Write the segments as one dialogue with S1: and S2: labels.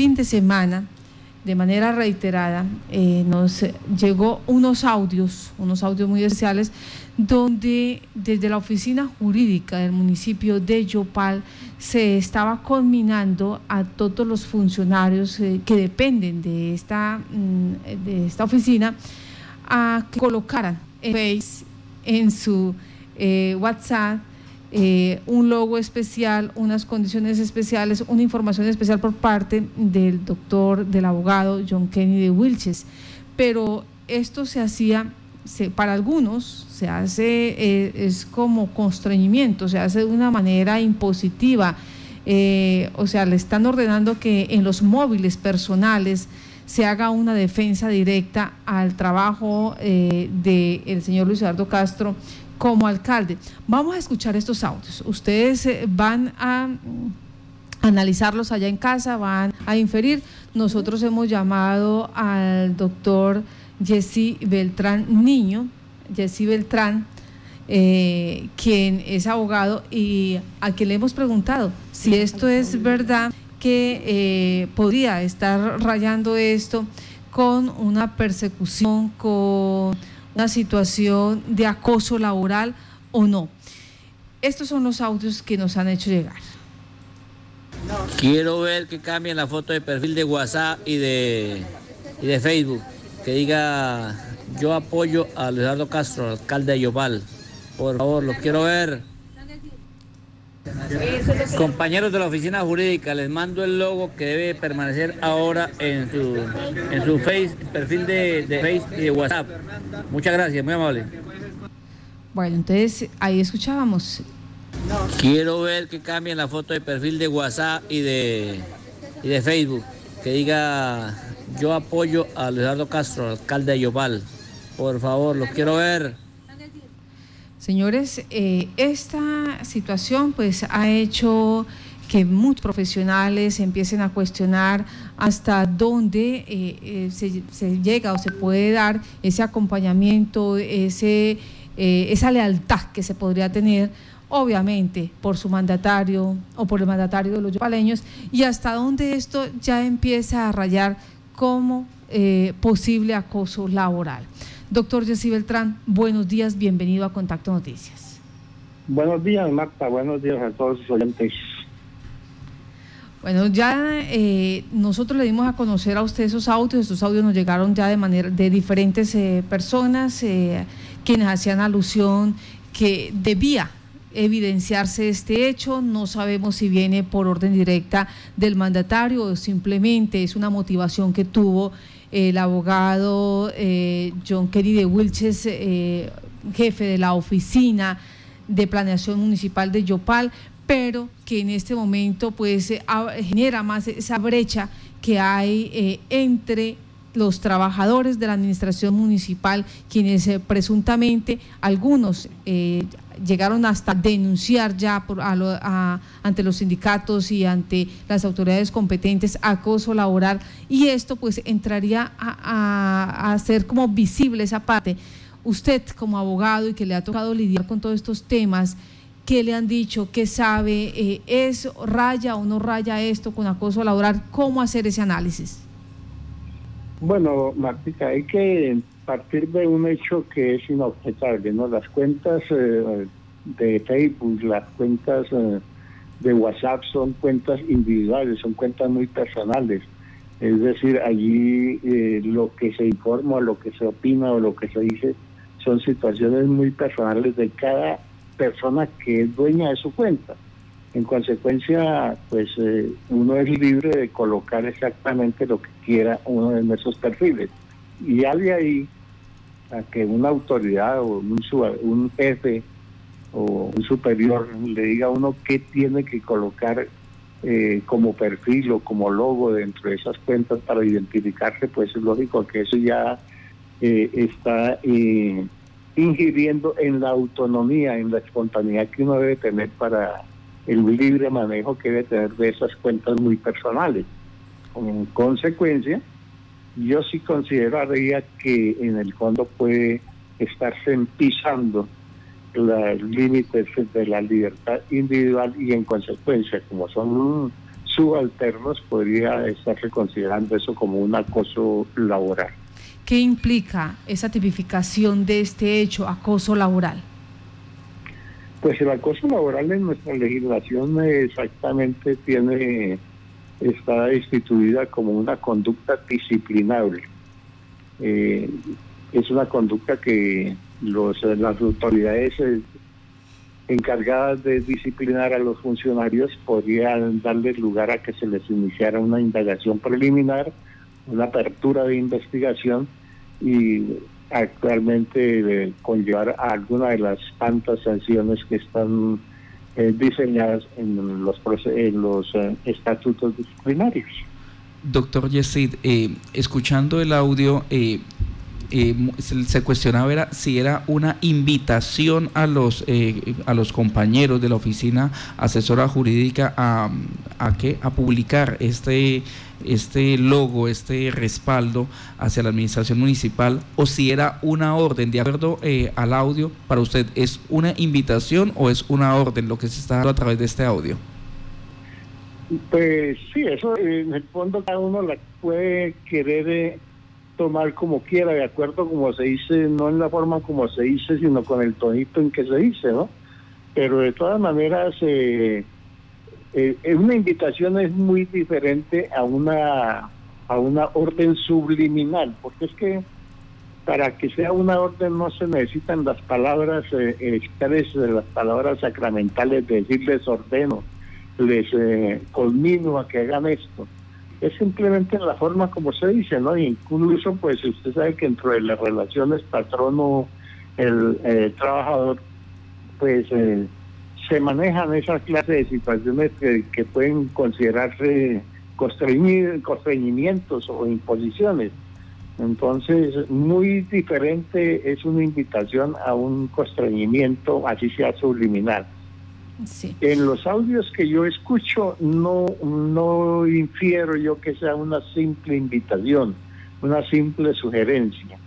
S1: fin de semana, de manera reiterada, eh, nos llegó unos audios, unos audios muy especiales, donde desde la oficina jurídica del municipio de Yopal se estaba conminando a todos los funcionarios eh, que dependen de esta, mm, de esta oficina a que colocaran en Face, en su eh, WhatsApp, eh, un logo especial, unas condiciones especiales, una información especial por parte del doctor, del abogado John Kennedy de Wilches. Pero esto se hacía, para algunos, se hace, eh, es como constreñimiento, se hace de una manera impositiva. Eh, o sea, le están ordenando que en los móviles personales se haga una defensa directa al trabajo del señor Luis Eduardo Castro como alcalde. Vamos a escuchar estos audios. Ustedes eh, van a analizarlos allá en casa, van a inferir. Nosotros hemos llamado al doctor Jesse Beltrán Niño, Jesse Beltrán, eh, quien es abogado y a quien le hemos preguntado si esto es verdad que eh, podría estar rayando esto con una persecución, con una situación de acoso laboral o no. Estos son los audios que nos han hecho llegar.
S2: Quiero ver que cambien la foto de perfil de WhatsApp y de, y de Facebook. Que diga yo apoyo a Leonardo Castro, alcalde de Yopal. Por favor, lo quiero ver. Compañeros de la oficina jurídica, les mando el logo que debe permanecer ahora en su, en su face, perfil de, de Facebook y de WhatsApp. Muchas gracias, muy amable.
S1: Bueno, entonces ahí escuchábamos.
S2: Quiero ver que cambien la foto de perfil de WhatsApp y de, y de Facebook. Que diga yo apoyo a Leonardo Castro, alcalde de Yopal. Por favor, los quiero ver.
S1: Señores, eh, esta situación pues ha hecho que muchos profesionales empiecen a cuestionar hasta dónde eh, eh, se, llega o se puede dar ese acompañamiento, ese, esa lealtad que se podría tener, obviamente, por su mandatario o por el mandatario de los yopaleños, y hasta dónde esto ya empieza a rayar como posible acoso laboral. Doctor Jesse Beltrán, buenos días, bienvenido a Contacto Noticias.
S3: Buenos días, Marta, buenos días a todos los oyentes.
S1: Bueno, ya eh, nosotros le dimos a conocer a usted esos audios, esos audios nos llegaron ya de manera de diferentes eh, personas eh, quienes hacían alusión que debía evidenciarse este hecho, no sabemos si viene por orden directa del mandatario o simplemente es una motivación que tuvo el abogado eh, John Kerry de Wilches, eh, jefe de la oficina de planeación municipal de Yopal, pero que en este momento pues eh, genera más esa brecha que hay entre los trabajadores de la administración municipal, quienes presuntamente algunos llegaron hasta denunciar ya por, ante los sindicatos y ante las autoridades competentes acoso laboral y esto pues entraría a, hacer como visible esa parte. Usted como abogado y que le ha tocado lidiar con todos estos temas, ¿qué le han dicho? ¿Qué sabe? Eh, ¿Es raya o no raya esto con acoso laboral? ¿Cómo hacer ese análisis?
S3: Bueno, Martica, hay que partir de un hecho que es inobjetable, ¿no? Las cuentas eh, de Facebook, las cuentas eh, de WhatsApp son cuentas individuales, son cuentas muy personales. Es decir, allí eh, lo que se informa, lo que se opina o lo que se dice son situaciones muy personales de cada persona que es dueña de su cuenta. En consecuencia, pues uno es libre de colocar exactamente lo que quiera uno de nuestros perfiles. Y ya ahí a que una autoridad o un, un jefe o un superior le diga a uno qué tiene que colocar eh, como perfil o como logo dentro de esas cuentas para identificarse, pues es lógico que eso ya eh, está eh, ingiriendo en la autonomía, en la espontaneidad que uno debe tener para el libre manejo que debe tener de esas cuentas muy personales. En consecuencia, yo sí consideraría que en el fondo puede estarse pisando los límites de la libertad individual y en consecuencia, como son subalternos podría estarse considerando eso como un acoso laboral.
S1: ¿Qué implica esa tipificación de este hecho, acoso laboral?
S3: Pues el acoso laboral en nuestra legislación exactamente tiene está instituida como una conducta disciplinable. Eh, es una conducta que los, las autoridades eh, encargadas de disciplinar a los funcionarios podrían darles lugar a que se les iniciara una indagación preliminar, una apertura de investigación y actualmente eh, conllevar a alguna de las tantas sanciones que están eh, diseñadas en los, en los eh, estatutos disciplinarios.
S4: Doctor Yesid, escuchando el audio, eh, se, cuestionaba si era una invitación a los eh, a los compañeros de la oficina asesora jurídica a, a a publicar este este logo, este respaldo hacia la administración municipal o si era una orden, de acuerdo eh, al audio, para usted, ¿es una invitación o es una orden lo que se está dando a través de este audio?
S3: Pues sí, eso en el fondo cada uno la puede querer tomar como quiera, de acuerdo como se dice, no en la forma como se dice, sino con el tonito en que se dice, ¿no? Pero de todas maneras, eh, eh, una invitación es muy diferente a una, a una orden subliminal, porque es que para que sea una orden no se necesitan las palabras eh, expresas, las palabras sacramentales de decirles ordeno, les eh, culmino a que hagan esto es simplemente la forma como se dice, ¿no? Incluso, pues usted sabe que dentro de las relaciones patrono, el eh, trabajador, pues eh, se manejan esas clases de situaciones que, pueden considerarse constreñimientos o imposiciones. Entonces, muy diferente es una invitación a un constreñimiento, así sea subliminal. En los audios que yo escucho no, no infiero yo que sea una simple invitación, una simple sugerencia.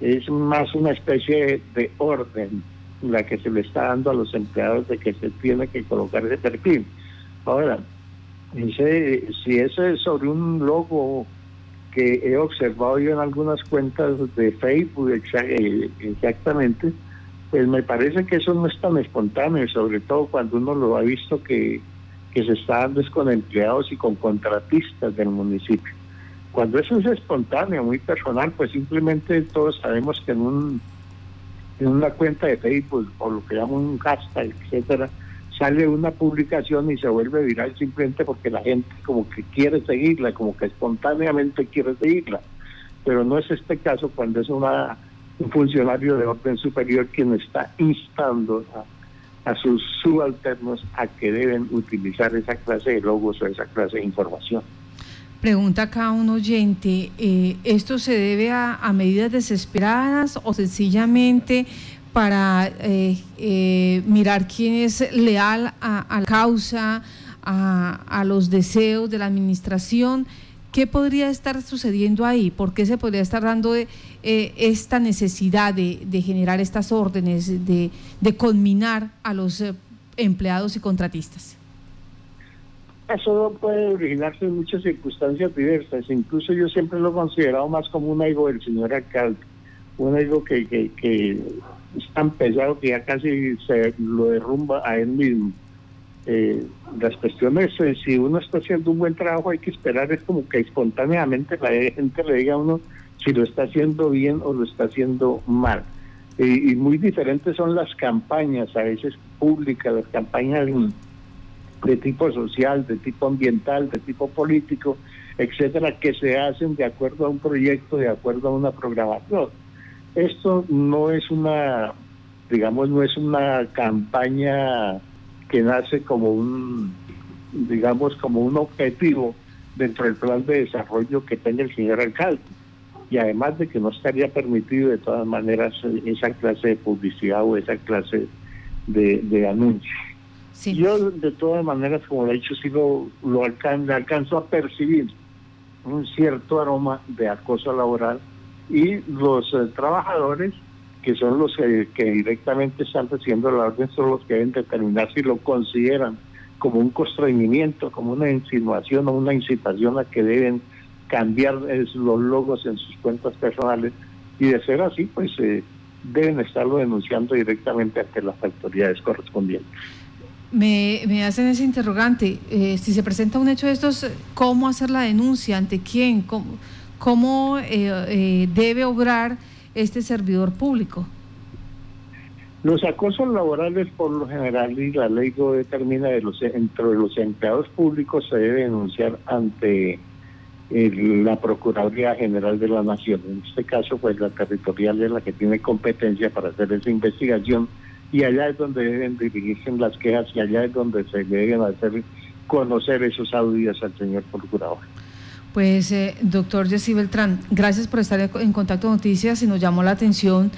S3: Es más una especie de orden la que se le está dando a los empleados de que se tiene que colocar ese perfil. Ahora, ese, si eso es sobre un logo que he observado yo en algunas cuentas de Facebook eh, exactamente, pues me parece que eso no es tan espontáneo, sobre todo cuando uno lo ha visto que, se está dando es con empleados y con contratistas del municipio. Cuando eso es espontáneo, muy personal, pues simplemente todos sabemos que en un en una cuenta de Facebook o lo que llaman un hashtag, etcétera, sale una publicación y se vuelve viral simplemente porque la gente como que quiere seguirla, como que espontáneamente quiere seguirla. Pero no es este caso cuando es una un funcionario de orden superior quien está instando a, sus subalternos a que deben utilizar esa clase de logos o esa clase de información.
S1: Pregunta acá un oyente, eh, ¿esto se debe a, medidas desesperadas o sencillamente para eh, eh, mirar quién es leal a, la causa, a, a los deseos de la administración? ¿Qué podría estar sucediendo ahí? ¿Por qué se podría estar dando eh, esta necesidad de, generar estas órdenes, de, de conminar a los eh, empleados y contratistas?
S3: Eso puede originarse en muchas circunstancias diversas. Incluso yo siempre lo he considerado más como un ego del señor alcalde. Un ego que, que, que es tan pesado que ya casi se lo derrumba a él mismo eh, las cuestiones, eh, si uno está haciendo un buen trabajo, hay que esperar, es como que espontáneamente la gente le diga a uno si lo está haciendo bien o lo está haciendo mal. y muy diferentes son las campañas, a veces públicas, las campañas de tipo social, de tipo ambiental, de tipo político, etcétera, que se hacen de acuerdo a un proyecto, de acuerdo a una programación. Esto no es una, digamos, no es una campaña que nace como un, digamos, como un objetivo dentro del plan de desarrollo que tenga el señor alcalde. Y además de que no estaría permitido de todas maneras esa clase de publicidad o esa clase de, de anuncio. Yo de todas maneras, como lo he dicho, sí lo, lo alcanzo a percibir un cierto aroma de acoso laboral y los eh, trabajadores que son los que, directamente están recibiendo la orden, son los que deben determinar si lo consideran como un constreñimiento, como una insinuación o una incitación a que deben cambiar los logos en sus cuentas personales y de ser así, pues eh, deben estarlo denunciando directamente ante las autoridades correspondientes.
S1: Me, me hacen ese interrogante, eh, si se presenta un hecho de estos, ¿cómo hacer la denuncia? ¿Ante quién? ¿Cómo, cómo eh, debe obrar este servidor público?
S3: Los acosos laborales por lo general y la ley lo determina de los entre los empleados públicos se debe denunciar ante la Procuraduría General de la Nación. En este caso, pues la territorial es la que tiene competencia para hacer esa investigación y allá es donde deben dirigirse las quejas y allá es donde se deben hacer conocer esos audios al señor procurador.
S1: Pues, eh, doctor Jessy Beltrán, gracias por estar en contacto con Noticias y nos llamó la atención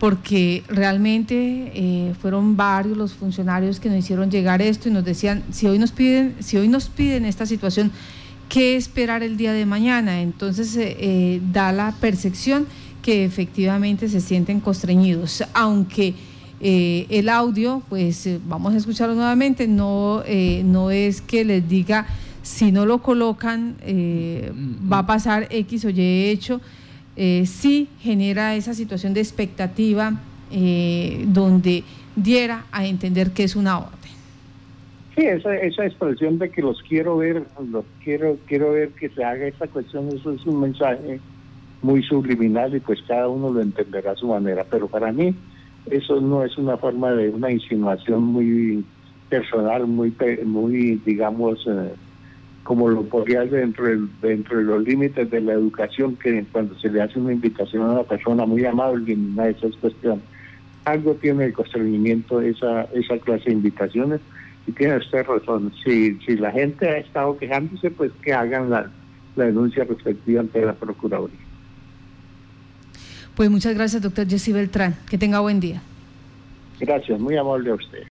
S1: porque realmente eh, fueron varios los funcionarios que nos hicieron llegar esto y nos decían, si hoy nos piden, si hoy nos piden esta situación, ¿qué esperar el día de mañana? Entonces eh, eh, da la percepción que efectivamente se sienten constreñidos, aunque el audio, pues vamos a escucharlo nuevamente, no, no es que les diga si no lo colocan va a pasar X o Y hecho, eh, sí genera esa situación de expectativa eh, donde diera a entender que es una orden.
S3: Sí, esa, esa expresión de que los quiero ver, los quiero, quiero ver que se haga esta cuestión, eso es un mensaje muy subliminal y pues cada uno lo entenderá a su manera, pero para mí eso no es una forma de una insinuación muy personal, muy, muy digamos, eh, como lo podría dentro de, dentro de los límites de la educación, que cuando se le hace una invitación a una persona muy amable en una de esas cuestiones, algo tiene el constreñimiento esa, esa clase de invitaciones y tiene usted razón. Si, si la gente ha estado quejándose, pues que hagan la, la denuncia respectiva ante la Procuraduría.
S1: Pues muchas gracias, doctor Jesse Beltrán. Que tenga buen día.
S3: Gracias, muy amable a usted.